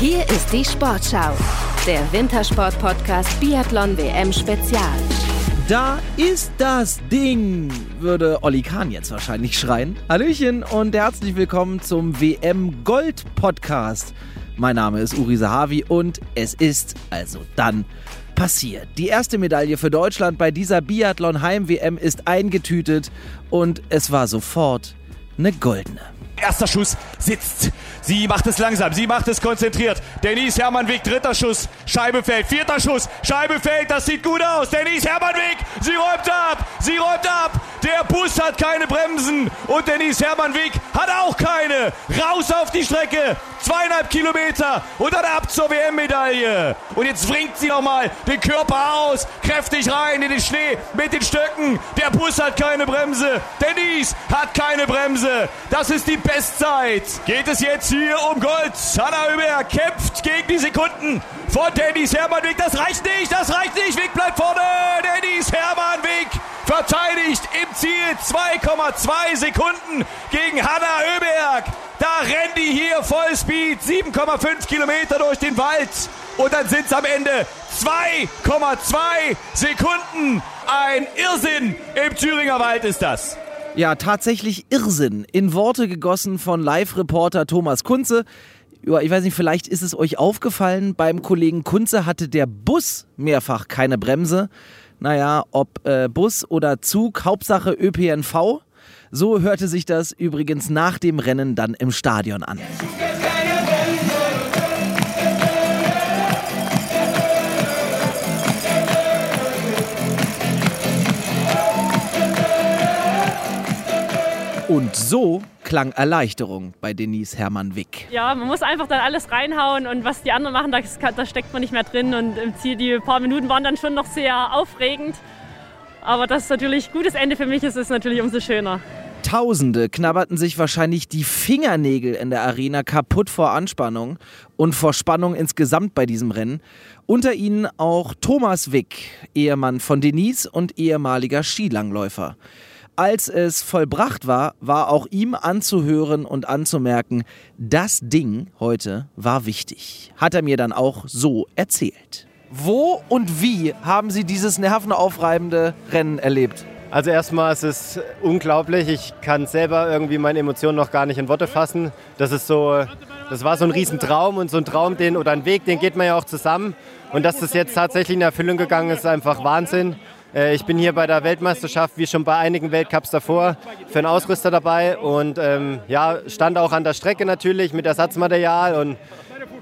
Hier ist die Sportschau, der Wintersport-Podcast Biathlon WM Spezial. Da ist das Ding, würde Olli Kahn jetzt wahrscheinlich schreien. Hallöchen und herzlich willkommen zum WM Gold Podcast. Mein Name ist Uri Sahavi und es ist also dann passiert. Die erste Medaille für Deutschland bei dieser Biathlon Heim WM ist eingetütet und es war sofort eine goldene. Erster Schuss sitzt. Sie macht es langsam, sie macht es konzentriert. Denise Hermannweg, dritter Schuss, Scheibe fällt, vierter Schuss, Scheibe fällt, das sieht gut aus. Denise Hermannweg, sie räumt ab, sie räumt ab. Der Bus hat keine Bremsen und Denise Hermannweg hat auch keine. Raus auf die Strecke, zweieinhalb Kilometer und dann ab zur WM-Medaille. Und jetzt wringt sie nochmal den Körper aus, kräftig rein in den Schnee mit den Stöcken. Der Bus hat keine Bremse, Denise hat keine Bremse. Das ist die Bestzeit. Geht es jetzt hier um Gold. Hanna Öber kämpft gegen die Sekunden von Dennis Hermannweg. Das reicht nicht, das reicht nicht. Weg bleibt vorne. Dennis Hermannweg verteidigt im Ziel 2,2 Sekunden gegen Hanna Öberg. Da rennen die hier Vollspeed 7,5 Kilometer durch den Wald. Und dann sind es am Ende 2,2 Sekunden. Ein Irrsinn im Thüringer Wald ist das. Ja, tatsächlich Irrsinn. In Worte gegossen von Live-Reporter Thomas Kunze. Ich weiß nicht, vielleicht ist es euch aufgefallen, beim Kollegen Kunze hatte der Bus mehrfach keine Bremse. Naja, ob äh, Bus oder Zug, Hauptsache ÖPNV. So hörte sich das übrigens nach dem Rennen dann im Stadion an. Und so klang Erleichterung bei Denise Hermann-Wick. Ja, man muss einfach dann alles reinhauen und was die anderen machen, da, da steckt man nicht mehr drin. Und im Ziel, die paar Minuten waren dann schon noch sehr aufregend. Aber das ist natürlich gutes Ende für mich, ist es natürlich umso schöner. Tausende knabberten sich wahrscheinlich die Fingernägel in der Arena kaputt vor Anspannung und vor Spannung insgesamt bei diesem Rennen. Unter ihnen auch Thomas Wick, Ehemann von Denise und ehemaliger Skilangläufer. Als es vollbracht war, war auch ihm anzuhören und anzumerken, das Ding heute war wichtig. Hat er mir dann auch so erzählt. Wo und wie haben Sie dieses nervenaufreibende Rennen erlebt? Also erstmal ist es unglaublich. Ich kann selber irgendwie meine Emotionen noch gar nicht in Worte fassen. Das ist so, das war so ein Riesentraum und so ein Traum, den oder ein Weg, den geht man ja auch zusammen. Und dass das jetzt tatsächlich in Erfüllung gegangen ist, ist einfach Wahnsinn. Äh, ich bin hier bei der Weltmeisterschaft, wie schon bei einigen Weltcups davor, für einen Ausrüster dabei. Und ähm, ja, stand auch an der Strecke natürlich mit Ersatzmaterial. Und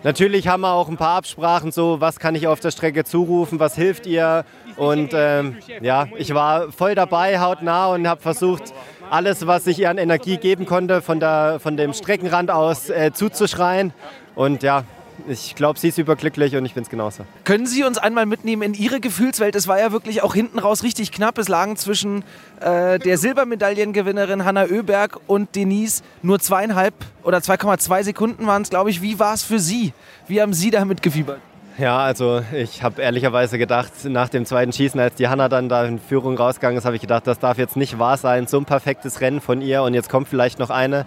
natürlich haben wir auch ein paar Absprachen, so was kann ich auf der Strecke zurufen, was hilft ihr? Und ähm, ja, ich war voll dabei, hautnah und habe versucht, alles, was ich ihr an Energie geben konnte, von, der, von dem Streckenrand aus äh, zuzuschreien. Und ja, ich glaube, sie ist überglücklich und ich bin es genauso. Können Sie uns einmal mitnehmen in Ihre Gefühlswelt? Es war ja wirklich auch hinten raus richtig knapp. Es lagen zwischen äh, der Silbermedaillengewinnerin Hanna Oeberg und Denise nur zweieinhalb oder 2,2 Sekunden waren es, glaube ich. Wie war es für Sie? Wie haben Sie damit gefiebert? Ja, also ich habe ehrlicherweise gedacht, nach dem zweiten Schießen, als die Hanna dann da in Führung rausgegangen ist, habe ich gedacht, das darf jetzt nicht wahr sein. So ein perfektes Rennen von ihr und jetzt kommt vielleicht noch eine.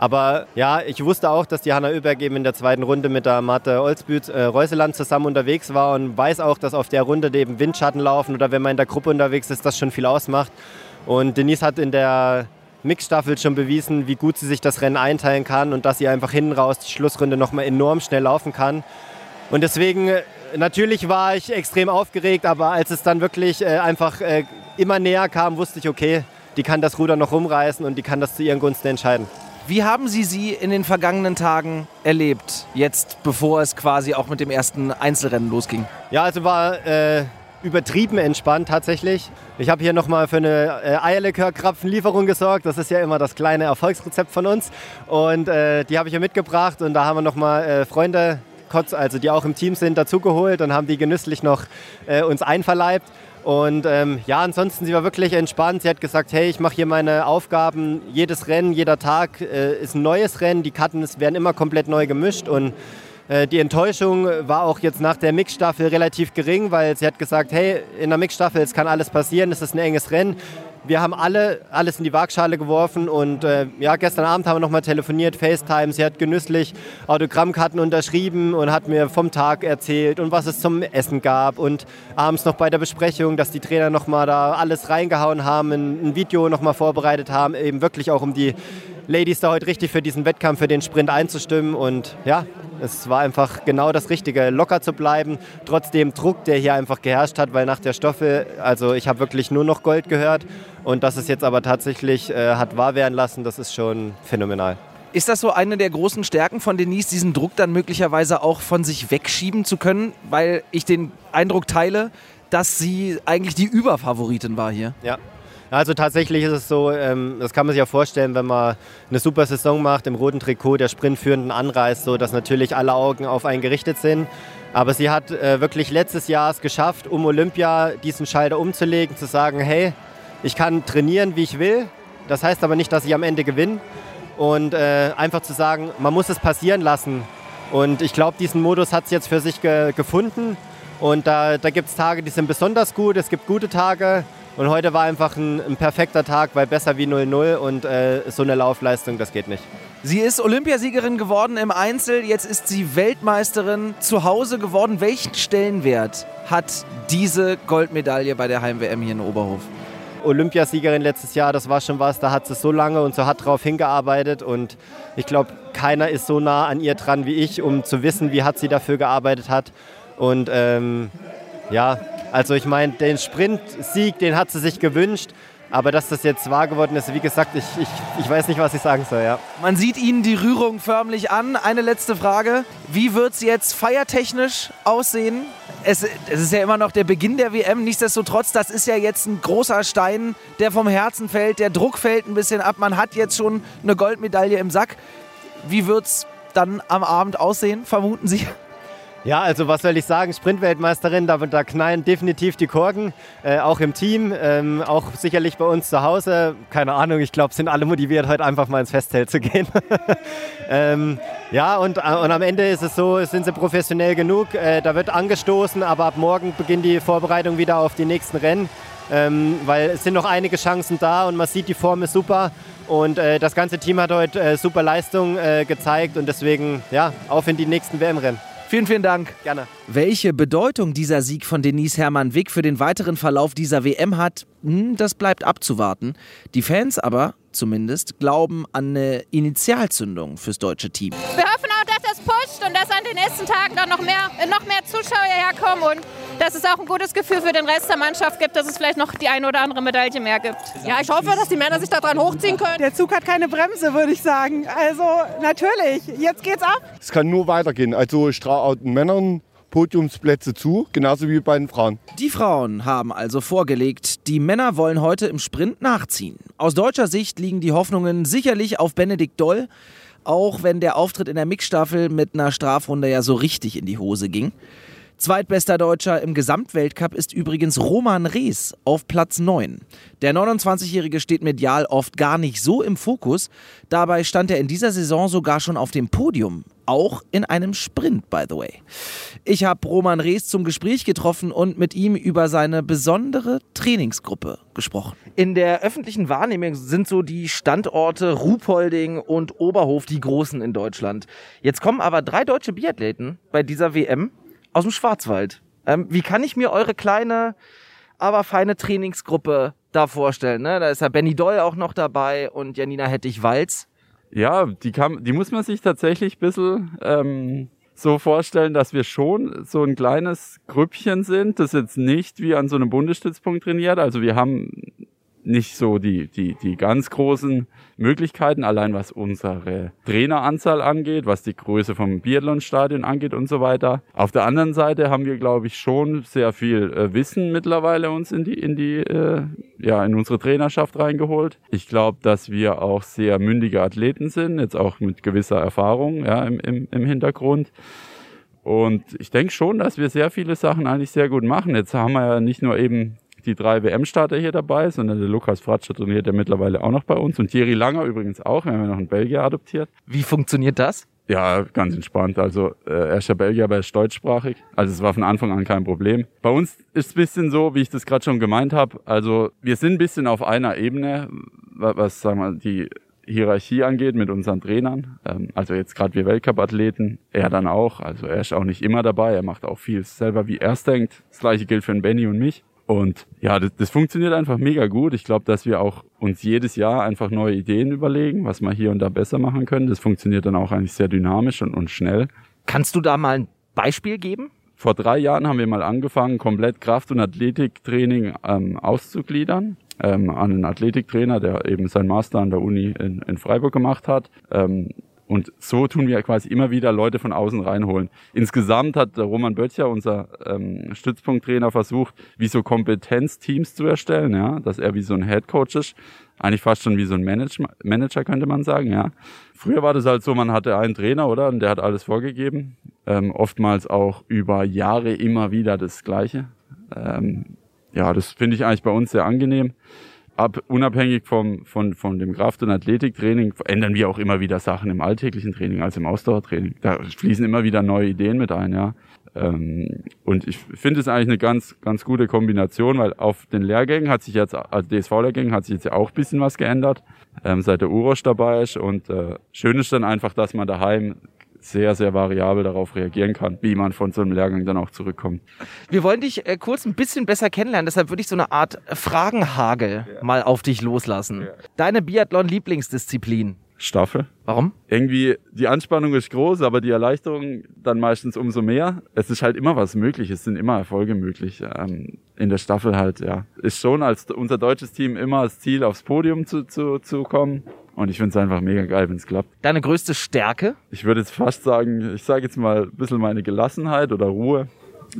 Aber ja, ich wusste auch, dass die Hanna Oeberg eben in der zweiten Runde mit der Marte Olsbüt äh, Reuseland zusammen unterwegs war und weiß auch, dass auf der Runde eben Windschatten laufen oder wenn man in der Gruppe unterwegs ist, das schon viel ausmacht. Und Denise hat in der Mixstaffel schon bewiesen, wie gut sie sich das Rennen einteilen kann und dass sie einfach hinten raus die Schlussrunde nochmal enorm schnell laufen kann. Und deswegen, äh, natürlich war ich extrem aufgeregt, aber als es dann wirklich äh, einfach äh, immer näher kam, wusste ich, okay, die kann das Ruder noch rumreißen und die kann das zu ihren Gunsten entscheiden. Wie haben Sie sie in den vergangenen Tagen erlebt, jetzt bevor es quasi auch mit dem ersten Einzelrennen losging? Ja, also war äh, übertrieben entspannt tatsächlich. Ich habe hier nochmal für eine äh, Eierlikör-Krapfenlieferung gesorgt. Das ist ja immer das kleine Erfolgsrezept von uns. Und äh, die habe ich hier mitgebracht und da haben wir nochmal äh, Freunde, also die auch im Team sind, dazugeholt und haben die genüsslich noch äh, uns einverleibt. Und ähm, ja, ansonsten, sie war wirklich entspannt. Sie hat gesagt, hey, ich mache hier meine Aufgaben. Jedes Rennen, jeder Tag äh, ist ein neues Rennen. Die Karten werden immer komplett neu gemischt. Und äh, die Enttäuschung war auch jetzt nach der Mixstaffel relativ gering, weil sie hat gesagt, hey, in der Mixstaffel, es kann alles passieren, es ist ein enges Rennen. Wir haben alle alles in die Waagschale geworfen und äh, ja, gestern Abend haben wir nochmal telefoniert, FaceTime. Sie hat genüsslich Autogrammkarten unterschrieben und hat mir vom Tag erzählt und was es zum Essen gab und abends noch bei der Besprechung, dass die Trainer nochmal da alles reingehauen haben, ein, ein Video nochmal vorbereitet haben, eben wirklich auch um die Ladies da heute richtig für diesen Wettkampf, für den Sprint einzustimmen und ja, es war einfach genau das Richtige, locker zu bleiben, trotz dem Druck, der hier einfach geherrscht hat, weil nach der Stoffe, also ich habe wirklich nur noch Gold gehört und dass es jetzt aber tatsächlich äh, hat wahr werden lassen, das ist schon phänomenal. Ist das so eine der großen Stärken von Denise, diesen Druck dann möglicherweise auch von sich wegschieben zu können? Weil ich den Eindruck teile, dass sie eigentlich die Überfavoritin war hier. Ja, also tatsächlich ist es so, ähm, das kann man sich ja vorstellen, wenn man eine super Saison macht, im roten Trikot der Sprintführenden anreist, so dass natürlich alle Augen auf einen gerichtet sind. Aber sie hat äh, wirklich letztes Jahr es geschafft, um Olympia diesen Schalter umzulegen, zu sagen, hey, ich kann trainieren, wie ich will. Das heißt aber nicht, dass ich am Ende gewinne. Und äh, einfach zu sagen, man muss es passieren lassen. Und ich glaube, diesen Modus hat sie jetzt für sich ge gefunden. Und da, da gibt es Tage, die sind besonders gut. Es gibt gute Tage. Und heute war einfach ein, ein perfekter Tag, weil besser wie 0-0 und äh, so eine Laufleistung, das geht nicht. Sie ist Olympiasiegerin geworden im Einzel, jetzt ist sie Weltmeisterin zu Hause geworden. Welchen Stellenwert hat diese Goldmedaille bei der Heim-WM hier in Oberhof? Olympiasiegerin letztes Jahr, das war schon was, da hat sie so lange und so hart drauf hingearbeitet und ich glaube, keiner ist so nah an ihr dran wie ich, um zu wissen, wie hart sie dafür gearbeitet hat. Und ähm, ja, also ich meine, den Sprintsieg, den hat sie sich gewünscht. Aber dass das jetzt wahr geworden ist, wie gesagt, ich, ich, ich weiß nicht, was ich sagen soll. Ja. Man sieht Ihnen die Rührung förmlich an. Eine letzte Frage. Wie wird es jetzt feiertechnisch aussehen? Es, es, ist ja immer noch der Beginn der WM. Nichtsdestotrotz, das ist ja jetzt ein großer Stein, der vom Herzen fällt. Der Druck fällt ein bisschen ab. Man hat jetzt schon eine Goldmedaille im Sack. Wie wird es dann am Abend aussehen, vermuten Sie? Ja, also was soll ich sagen, Sprintweltmeisterin, da, da knallen definitiv die Korken, äh, auch im Team, ähm, auch sicherlich bei uns zu Hause. Keine Ahnung, ich glaube, sind alle motiviert, heute einfach mal ins Festzelt zu gehen. ähm, ja, und, äh, und am Ende ist es so, sind sie professionell genug, äh, da wird angestoßen, aber ab morgen beginnt die Vorbereitung wieder auf die nächsten Rennen, ähm, weil es sind noch einige Chancen da und man sieht, die Form ist super. Und äh, das ganze Team hat heute äh, super Leistung äh, gezeigt und deswegen, ja, auf in die nächsten WM-Rennen. Vielen, vielen Dank. Gerne. Welche Bedeutung dieser Sieg von Denise Hermann Wick für den weiteren Verlauf dieser WM hat, hm, das bleibt abzuwarten. Die Fans aber, zumindest, glauben an eine Initialzündung fürs deutsche Team. Wir hoffen auch, dass das pusht und dass an den nächsten Tagen dann noch mehr, noch mehr Zuschauer herkommen und dass es auch ein gutes Gefühl für den Rest der Mannschaft gibt, dass es vielleicht noch die eine oder andere Medaille mehr gibt. Ja, ich hoffe, dass die Männer sich daran hochziehen können. Der Zug hat keine Bremse, würde ich sagen. Also natürlich, jetzt geht's ab. Es kann nur weitergehen. Also ich traue den Männern Podiumsplätze zu, genauso wie bei den Frauen. Die Frauen haben also vorgelegt, die Männer wollen heute im Sprint nachziehen. Aus deutscher Sicht liegen die Hoffnungen sicherlich auf Benedikt Doll, auch wenn der Auftritt in der Mixstaffel mit einer Strafrunde ja so richtig in die Hose ging. Zweitbester Deutscher im Gesamtweltcup ist übrigens Roman Rees auf Platz 9. Der 29-Jährige steht medial oft gar nicht so im Fokus. Dabei stand er in dieser Saison sogar schon auf dem Podium. Auch in einem Sprint, by the way. Ich habe Roman Rees zum Gespräch getroffen und mit ihm über seine besondere Trainingsgruppe gesprochen. In der öffentlichen Wahrnehmung sind so die Standorte Ruhpolding und Oberhof die großen in Deutschland. Jetzt kommen aber drei deutsche Biathleten bei dieser WM aus dem Schwarzwald. Ähm, wie kann ich mir eure kleine, aber feine Trainingsgruppe da vorstellen? Ne? Da ist ja Benny Doll auch noch dabei und Janina Hettich-Walz. Ja, die, kann, die muss man sich tatsächlich ein bisschen ähm, so vorstellen, dass wir schon so ein kleines Grüppchen sind, das jetzt nicht wie an so einem Bundesstützpunkt trainiert. Also wir haben nicht so die, die, die ganz großen Möglichkeiten, allein was unsere Traineranzahl angeht, was die Größe vom Biathlonstadion angeht und so weiter. Auf der anderen Seite haben wir, glaube ich, schon sehr viel äh, Wissen mittlerweile uns in die, in die, äh, ja, in unsere Trainerschaft reingeholt. Ich glaube, dass wir auch sehr mündige Athleten sind, jetzt auch mit gewisser Erfahrung, ja, im, im, im Hintergrund. Und ich denke schon, dass wir sehr viele Sachen eigentlich sehr gut machen. Jetzt haben wir ja nicht nur eben die drei WM-Starter hier dabei, sondern der Lukas Fratscher trainiert ja mittlerweile auch noch bei uns und Thierry Langer übrigens auch. Wir haben ja noch einen Belgier adoptiert. Wie funktioniert das? Ja, ganz entspannt. Also äh, er ist ja Belgier, aber er ist deutschsprachig. Also es war von Anfang an kein Problem. Bei uns ist es ein bisschen so, wie ich das gerade schon gemeint habe. Also wir sind ein bisschen auf einer Ebene, was sagen wir, die Hierarchie angeht mit unseren Trainern. Ähm, also jetzt gerade wir Weltcup-Athleten, er dann auch. Also er ist auch nicht immer dabei, er macht auch viel selber, wie er es denkt. Das gleiche gilt für den Benny und mich. Und ja, das, das funktioniert einfach mega gut. Ich glaube, dass wir auch uns jedes Jahr einfach neue Ideen überlegen, was wir hier und da besser machen können. Das funktioniert dann auch eigentlich sehr dynamisch und, und schnell. Kannst du da mal ein Beispiel geben? Vor drei Jahren haben wir mal angefangen, komplett Kraft- und Athletiktraining ähm, auszugliedern ähm, an einen Athletiktrainer, der eben sein Master an der Uni in, in Freiburg gemacht hat. Ähm, und so tun wir quasi immer wieder Leute von außen reinholen. Insgesamt hat Roman Böttcher, unser ähm, Stützpunkttrainer, versucht, wie so Kompetenzteams zu erstellen, ja, dass er wie so ein Headcoach ist. Eigentlich fast schon wie so ein Manage Manager, könnte man sagen, ja. Früher war das halt so, man hatte einen Trainer, oder? Und der hat alles vorgegeben. Ähm, oftmals auch über Jahre immer wieder das Gleiche. Ähm, ja, das finde ich eigentlich bei uns sehr angenehm. Ab, unabhängig vom, von, von dem Kraft- und Athletiktraining ändern wir auch immer wieder Sachen im alltäglichen Training, also im Ausdauertraining. Da fließen immer wieder neue Ideen mit ein, ja. Ähm, und ich finde es eigentlich eine ganz, ganz gute Kombination, weil auf den Lehrgängen hat sich jetzt, also DSV-Lehrgängen hat sich jetzt ja auch ein bisschen was geändert, ähm, seit der Urosch dabei ist. Und äh, schön ist dann einfach, dass man daheim sehr, sehr variabel darauf reagieren kann, wie man von so einem Lehrgang dann auch zurückkommt. Wir wollen dich äh, kurz ein bisschen besser kennenlernen, deshalb würde ich so eine Art Fragenhagel ja. mal auf dich loslassen. Ja. Deine Biathlon-Lieblingsdisziplin? Staffel. Warum? Irgendwie, die Anspannung ist groß, aber die Erleichterung dann meistens umso mehr. Es ist halt immer was möglich, es sind immer Erfolge möglich. Ähm, in der Staffel halt, ja. Ist schon als unser deutsches Team immer das Ziel, aufs Podium zu, zu, zu kommen. Und ich finde es einfach mega geil, wenn es klappt. Deine größte Stärke? Ich würde jetzt fast sagen, ich sage jetzt mal ein bisschen meine Gelassenheit oder Ruhe.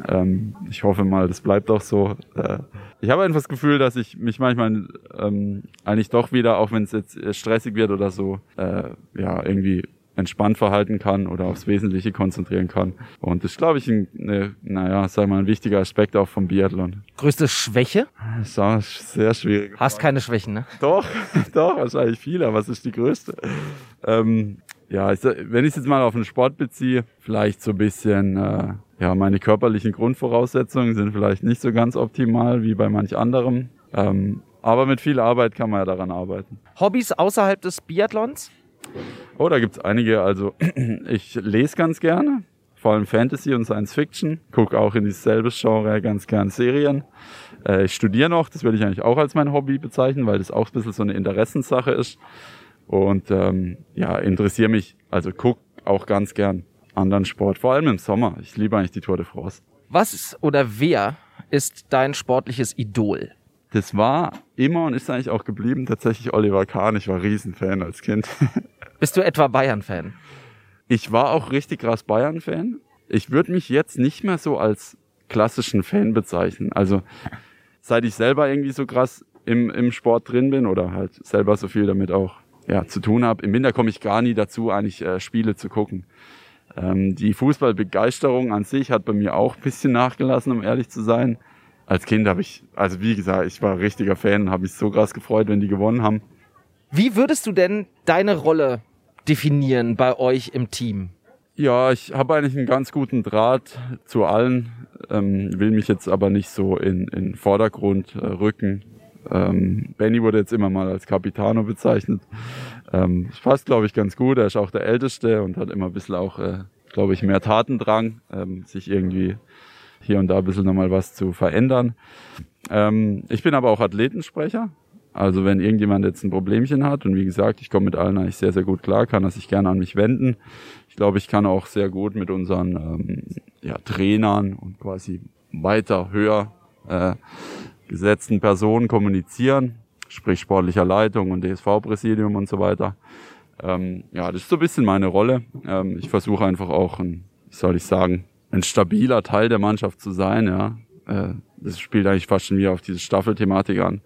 Ähm, ich hoffe mal, das bleibt auch so. Äh, ich habe einfach das Gefühl, dass ich mich manchmal ähm, eigentlich doch wieder, auch wenn es jetzt stressig wird oder so, äh, ja, irgendwie entspannt verhalten kann oder aufs Wesentliche konzentrieren kann. Und das ist, glaube ich, ein, ne, naja, sag mal, ein wichtiger Aspekt auch vom Biathlon. Größte Schwäche? Das ist sehr schwierig. Hast keine Schwächen, ne? Doch, doch, wahrscheinlich viele, aber was ist die größte? Ähm, ja, ich, wenn ich es jetzt mal auf den Sport beziehe, vielleicht so ein bisschen, äh, ja, meine körperlichen Grundvoraussetzungen sind vielleicht nicht so ganz optimal wie bei manch anderem. Ähm, aber mit viel Arbeit kann man ja daran arbeiten. Hobbys außerhalb des Biathlons? Oh, da gibt's einige. Also ich lese ganz gerne, vor allem Fantasy und Science Fiction. Gucke auch in dieselbe Genre ganz gern Serien. Äh, ich studiere noch, das würde ich eigentlich auch als mein Hobby bezeichnen, weil das auch ein bisschen so eine Interessenssache ist. Und ähm, ja, interessiere mich, also guck auch ganz gern anderen Sport, vor allem im Sommer. Ich liebe eigentlich die Tour de France. Was oder wer ist dein sportliches Idol? Das war immer und ist eigentlich auch geblieben tatsächlich Oliver Kahn. Ich war Riesenfan als Kind. Bist du etwa Bayern-Fan? Ich war auch richtig krass Bayern-Fan. Ich würde mich jetzt nicht mehr so als klassischen Fan bezeichnen. Also seit ich selber irgendwie so krass im, im Sport drin bin oder halt selber so viel damit auch ja, zu tun habe. Im Winter komme ich gar nie dazu, eigentlich äh, Spiele zu gucken. Ähm, die Fußballbegeisterung an sich hat bei mir auch ein bisschen nachgelassen, um ehrlich zu sein. Als Kind habe ich, also wie gesagt, ich war richtiger Fan und habe mich so krass gefreut, wenn die gewonnen haben. Wie würdest du denn deine Rolle definieren bei euch im Team? Ja, ich habe eigentlich einen ganz guten Draht zu allen, ähm, will mich jetzt aber nicht so in, in Vordergrund äh, rücken. Ähm, Benny wurde jetzt immer mal als Capitano bezeichnet. Ähm, das passt, glaube ich, ganz gut. Er ist auch der Älteste und hat immer ein bisschen auch, äh, glaube ich, mehr Tatendrang, ähm, sich irgendwie hier und da ein bisschen nochmal was zu verändern. Ähm, ich bin aber auch Athletensprecher. Also wenn irgendjemand jetzt ein Problemchen hat und wie gesagt, ich komme mit allen eigentlich sehr, sehr gut klar, kann er sich gerne an mich wenden. Ich glaube, ich kann auch sehr gut mit unseren ähm, ja, Trainern und quasi weiter, höher äh, gesetzten Personen kommunizieren, sprich sportlicher Leitung und DSV-Präsidium und so weiter. Ähm, ja, das ist so ein bisschen meine Rolle. Ähm, ich versuche einfach auch, ein, wie soll ich sagen, ein stabiler Teil der Mannschaft zu sein. Ja, äh, das spielt eigentlich fast schon wieder auf diese Staffelthematik an.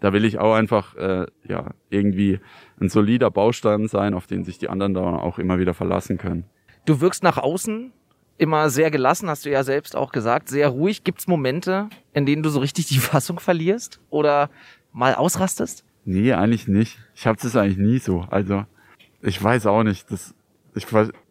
Da will ich auch einfach äh, ja irgendwie ein solider Baustein sein, auf den sich die anderen da auch immer wieder verlassen können. Du wirkst nach außen immer sehr gelassen, hast du ja selbst auch gesagt, sehr ruhig. Gibt es Momente, in denen du so richtig die Fassung verlierst oder mal ausrastest? Nee, eigentlich nicht. Ich habe das eigentlich nie so. Also ich weiß auch nicht. Das, ich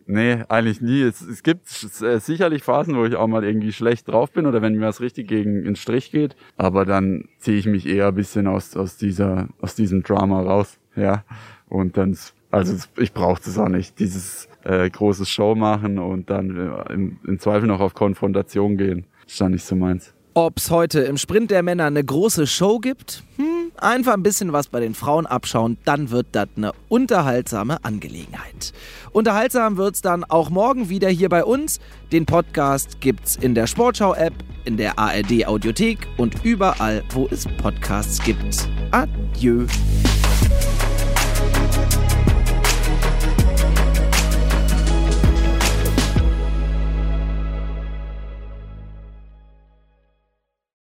Nee, eigentlich nie. Es, es gibt äh, sicherlich Phasen, wo ich auch mal irgendwie schlecht drauf bin oder wenn mir was richtig gegen den Strich geht. Aber dann ziehe ich mich eher ein bisschen aus, aus dieser, aus diesem Drama raus. Ja. Und dann, also ich brauche das auch nicht. Dieses äh, großes Show machen und dann äh, im, im Zweifel noch auf Konfrontation gehen. Ist dann nicht so meins. Ob es heute im Sprint der Männer eine große Show gibt? Hm, einfach ein bisschen was bei den Frauen abschauen, dann wird das eine unterhaltsame Angelegenheit. Unterhaltsam wird es dann auch morgen wieder hier bei uns. Den Podcast gibt's in der Sportschau-App, in der ARD-Audiothek und überall, wo es Podcasts gibt. Adieu.